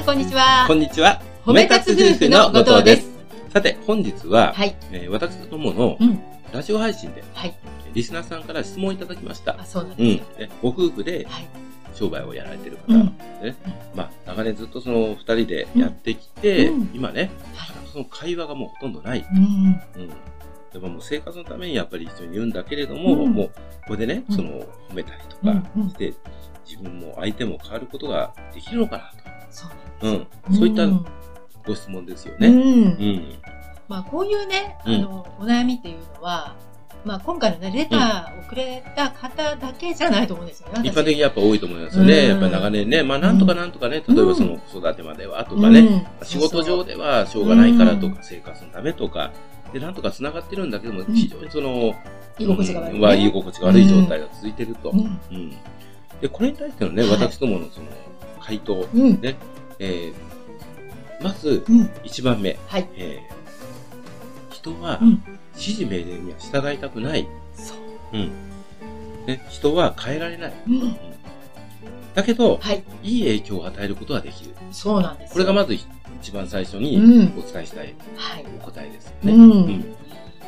ん、こんにちは。こんにちは。褒め立つ夫婦の後藤です。さて、本日は、はい。えー私どものうん。ラジオ配信で、はい。リスナーさんから質問いただきましたあ、。そうなんうんですよ。。ねご夫婦ではい。商売をやられてる方、うん。ね。まあ、長年ずっとその二人でやってきて、うん今ね、はいその会話がもうほとんどない。うん。うん。でももう生活のためにやっぱり一緒に言うんだけれども、うんもう、ここでね、うんその、褒めたりとうんかうんして、自分も相手も変わることができるのかなそうと。なんうん。そういったうんご質問ですよね。うん。うん。まあ、こういうね、あうんの、お悩みっていうのは、まあ、今回のね、レターをくれた方だけじゃないと思うんですよね。一般的にやっぱ多いと思いますよね。うんやっぱり長年ね、まあなんとかなんとかね、うん例えばその子育てまではとかね、うん仕事上ではしょうがないからとうんか、生活のためとか、で、なんとか繋がってるんだけども、ん非常にその、居心地が悪い、ね。居心地が悪い状態が続いてると。うん。うんで、これに対してのね、はい私どものその、回答、うん。ね、えー、まず、うん。一番目、はい。えー、人はうん。指示命令には従いたくない。そう。うん。ね、人は変えられない。うん。だけど、はい。いい影響を与えることはできる。そうなんですよ。これがまず一番最初にうんお伝えしたいはい。お答えですよね。うんうん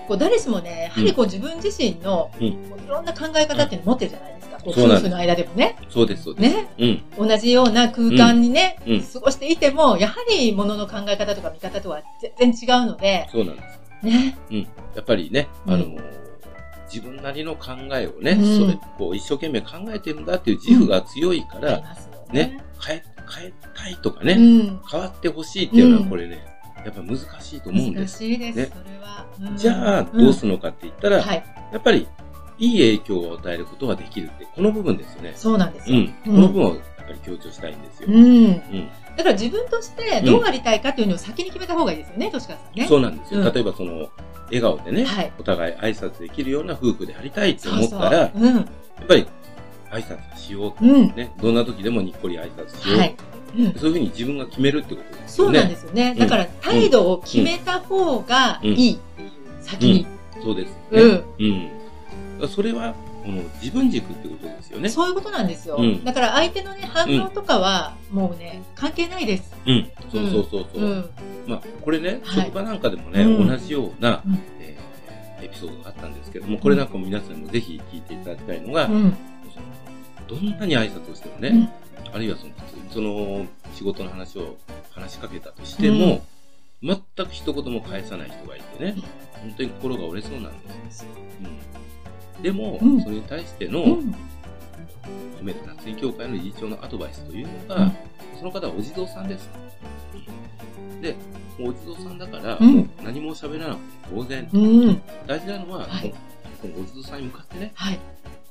こう誰しもね、やはりこう自分自身の、いろんな考え方っていうのを持ってるじゃないですか。夫婦の間でもね。そうです、そうです。ね。うん。同じような空間にね、うんうん過ごしていても、やはり物の考え方とか見方とは全然違うので、そうなんです。ね。やっぱりね、うんあのー自分なりの考えをね、うんそれ、こう、一生懸命考えてるんだっていう自負が強いから、ますよね、変え、変えたいとかうね、ん。変わってほしいっていうのうんは、これね、やっぱ難しいと思うんで難す。しいです、ねそれは。うんじゃあ、どうするのかって言ったら、はい。やっぱり、いい影響を与えることができるって、この部分ですよね。そうなんですよ。うん。この部分をやっぱり強調したいんですよ。うん。うん。だから自分としてどうありたいかっていうのを先に決めた方がいいですよね、としかさんね。そうなんですよ。うん例えばその、笑顔でね、はいお互い挨拶できるような夫婦でありたいってそう思ったら、やそううん。っぱり挨拶しようと、うん。ね、どんな時でもにっこり挨拶しよう、はい。うんそういうふうに自分が決めるってことですよね。そうなんですよね。だから態度を決めた方がいいっていう、先に。そうですよね。うん。それは、この自分軸ってことですよね。そういうことなんですよ。うんだから相手のね、反応とかは、もうね、関係ないです。うん。そうそうそうそう。うん。まあ、これね、はい職場なんかでもね、うん同じような、うんえーエピソードがあったんですけども、これなんかも皆さんにもぜひ聞いていただきたいのが、うん。どんなに挨拶をしてもね、うんあるいはそのその仕事の話を話しかけたとしても、全く一言も返さない人がいてね、本当に心が折れそうなんですよ。うん、でも、うんそれに対しての、うん。褒めた夏井協会の理事長のアドバイスというのが、うんその方はお地蔵さんです。うんで、お地蔵さんだから、うんもう何も喋らなくて当然。うん。大事なのは、はいこのお地蔵さんに向かってね、はい。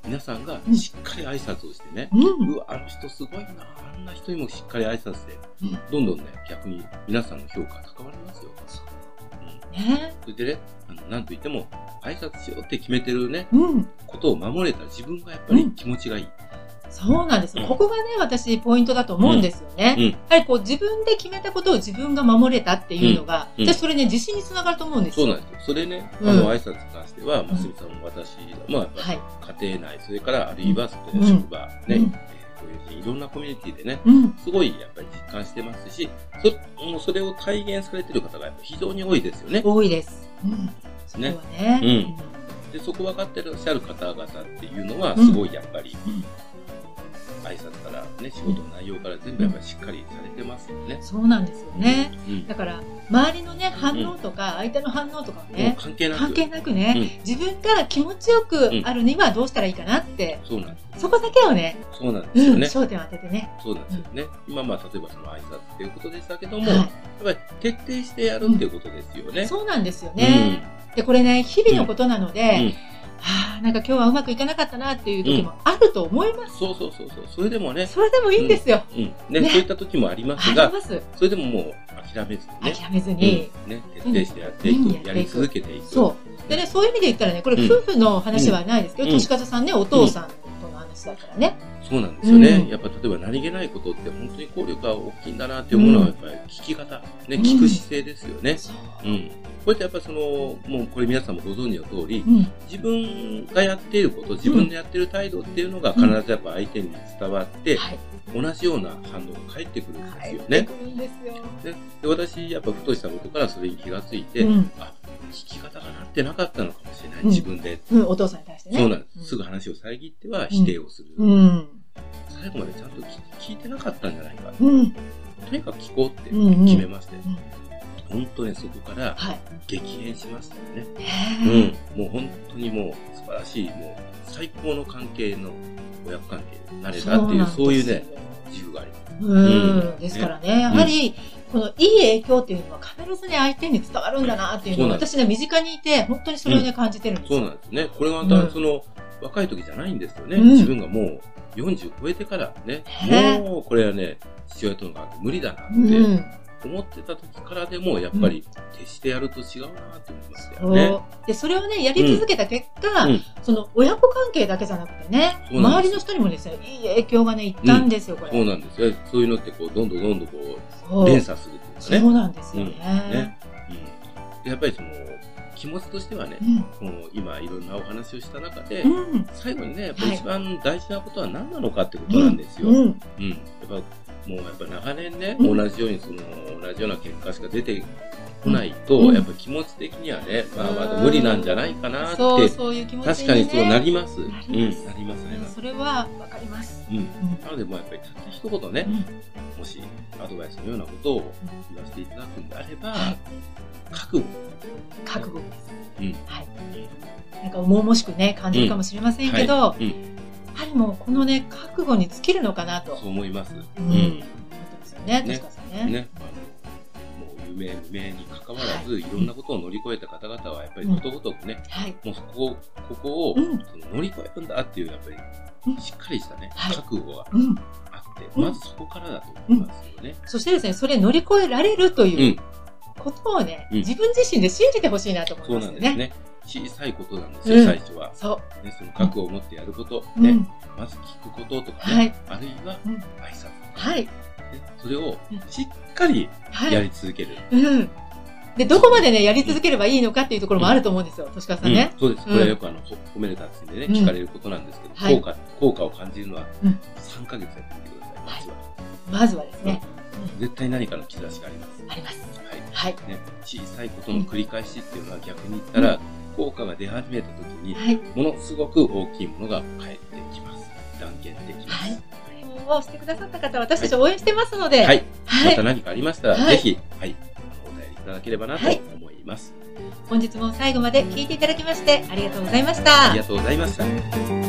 皆さんがうんしっかり挨拶をしてね、うんう。わ、あの人すごいな、あんな人にもしっかり挨拶で、うんどんどんね、逆に皆さんの評価が高まりますよ。それでね、あの、なんといっても、挨拶しようって決めてるね、うん。ことを守れた自分がやっぱり気持ちがいい。そうなんです。うんここがね、私、ポイントだと思うんですよね。うんやはりこう、自分で決めたことを自分が守れたっていうのが、うん私、それね、自信につながると思うんですよ。そうなんですよ。それね、うんあの、挨拶に関しては、ますみさんも私も、やっぱはい。り家庭内、それからあるいは外うんの職場、ね、うんえーこういろんなコミュニティでね、うん。すごいやっぱり実感してますし、そもうそれを体現されてる方が非常に多いですよね。多いです。うん。そこはね。で、そこ分かってらっしゃる方々っていうのは、うんすごいやっぱり、うん挨拶からね、仕事の内容から全部やっぱりしっかりされてますよね。そうなんですよね。うん。だから、周りのね、反応とか、相手の反応とかね、関係なく。関係なくね、自分が気持ちよくあるにはどうしたらいいかなって、そうなん。そこだけをね、そうなんでうん、すよね。焦点を当ててね。そうなんですよね。今まあ、例えばその挨拶っていうことでしたけども、はいやっぱり徹底してやるっていうことですよね。そうなんですよね。で、これね、日々のことなので、うんはあ、なんか今日はうまくいかなかったなっていう時もあると思います。そうそうそうそう。それでもね、それでもいいんですよ。うん。ね、ねそういった時もありまあすが、ります。それでももう諦めずにね。諦めずに。うんね、徹底してやっていうんく、やり続けていく。そう。でね、そういう意味で言ったらね、これうん夫婦の話はないですけど、うんとしかずさんね、お父さんとの話だからね。そうなんですよね。うんやっぱ例えば何気ないことって本当に効力が大きいんだなって思うのは、うんやっぱり聞き方、ね、聞く姿勢ですよね。そう。うん。これってやっぱりその、もうこれ皆さんもご存知の通り、うん。自分がやっていること、自分のやってる態度っていうのが必ずやっぱ相手に伝わって、はい。同じような反応が返ってくるんですよね。ですよ。でで私、やっぱふとしたことからそれに気がついて、うん。あ、聞き方がなってなかったのかもしれない、うん自分で。うん、お父さんに対してね。そうなんです。すぐ。ぐ話を遮っては否定をする。うん。最後までちゃんと聞聞いてなかったんじゃないか。うん。とにかく聞こうって決めまして、ん本当ね、そこからはい。激変しましたよね。ねうん。もう本当にもう素晴らしい、もう最高の関係の親子関係になれたっていう、そういうね、。自負があります。うん。ですからね、やはり、このいい影響っていうのは必ずね、相手に伝わるんだなっていうのを、私ね、身近にいて、本当にそれをね、感じてるんですそうよ。なんですね。これはうんその、若い時じゃないんですよね。うん自分がもう40超えてからね、ねもうこれはね、父親との関係無理だなうってん。思ってた時からでも、やっぱり徹してやると違うなって思いましたよね。そう。で、それをね、やり続けた結果、うんその親子関係だけじゃなくてね、周りの人にもですね、いい影響がね、いったんですよ、これ。そうなんですよ。そういうのってこう、どんどんどんどんこそうう、連鎖するっていうかね。そうなんですよね。うんねやっぱりその気持ちとしてはね、うん。この今いろんなお話をした中で、うん。最後にね、やっぱはい一番大事なことは何なのかってことなんですよ。うん。うん。やっぱもうやっぱ長年ね、うん同じようにその同じような結果しか出てこないと、うんやっぱ気持ち的にはね、まあまだ無理なんじゃないかなって、そう、そういう気持ち確かにそうなります。なうん、りますなります、なります。それはわかります。うん。うん。なので、もうやっぱり一言ね、もしアドバイスのようなことを言わせていただくんであれば、はい覚悟。覚悟です。うんはい。なんか重々しくね、感じるかもしれませんけど、やうん。はりもうこのね、覚悟に尽きるのかなと。そう思います。うん。思ってますよね、ねとしかさんね。ね。あの、もう有名無名に関わらず、いろんなことを乗り越えた方々は、やっぱりことごとくね、はい。もうそこ、ここを、うんその乗り越えるんだっていう、やっぱうんり、しっかりしたね、はい覚悟がうん。あって、うんまずそこからだと思いますよね。そしてですね、それ乗り越えられるとう。いうんことをね、うん自分自身で信じてほしいなと思いそうますよね。なんですね。小さいことなんですよ、うん最初は。そね、その覚悟を持ってやること、う。ね、うん。まず聞くこととかね、はい。あるいはうん挨拶、はい。ね、それをうんしっかりはい。やり続ける。うん。で、どこまでね、やり続ければいいのかっていうところもあると思うんですよ、としかさんねうん。そうです。こうんれはよくあの、ほ褒めれたつんでね、うん聞かれることなんですけど、はい効果、効果を感じるのはうん3ヶ月やってみてください、まずは。まずはですね、絶対何かの兆しがあります。あります。はい。はい。ね、小さいことの繰り返しっていうのは逆に言ったら、効果が出始めた時に、はい。ものすごく大きいものが返ってきます。断言できます。はい。をしてくださった方、私たち応援してますので、はい。はいまた。何かありましたら、はいぜひ、はい、お便りいただければなとはい思います。本日も最後まで聞いていただきまして、ありがとうございましたあり。がとうございました。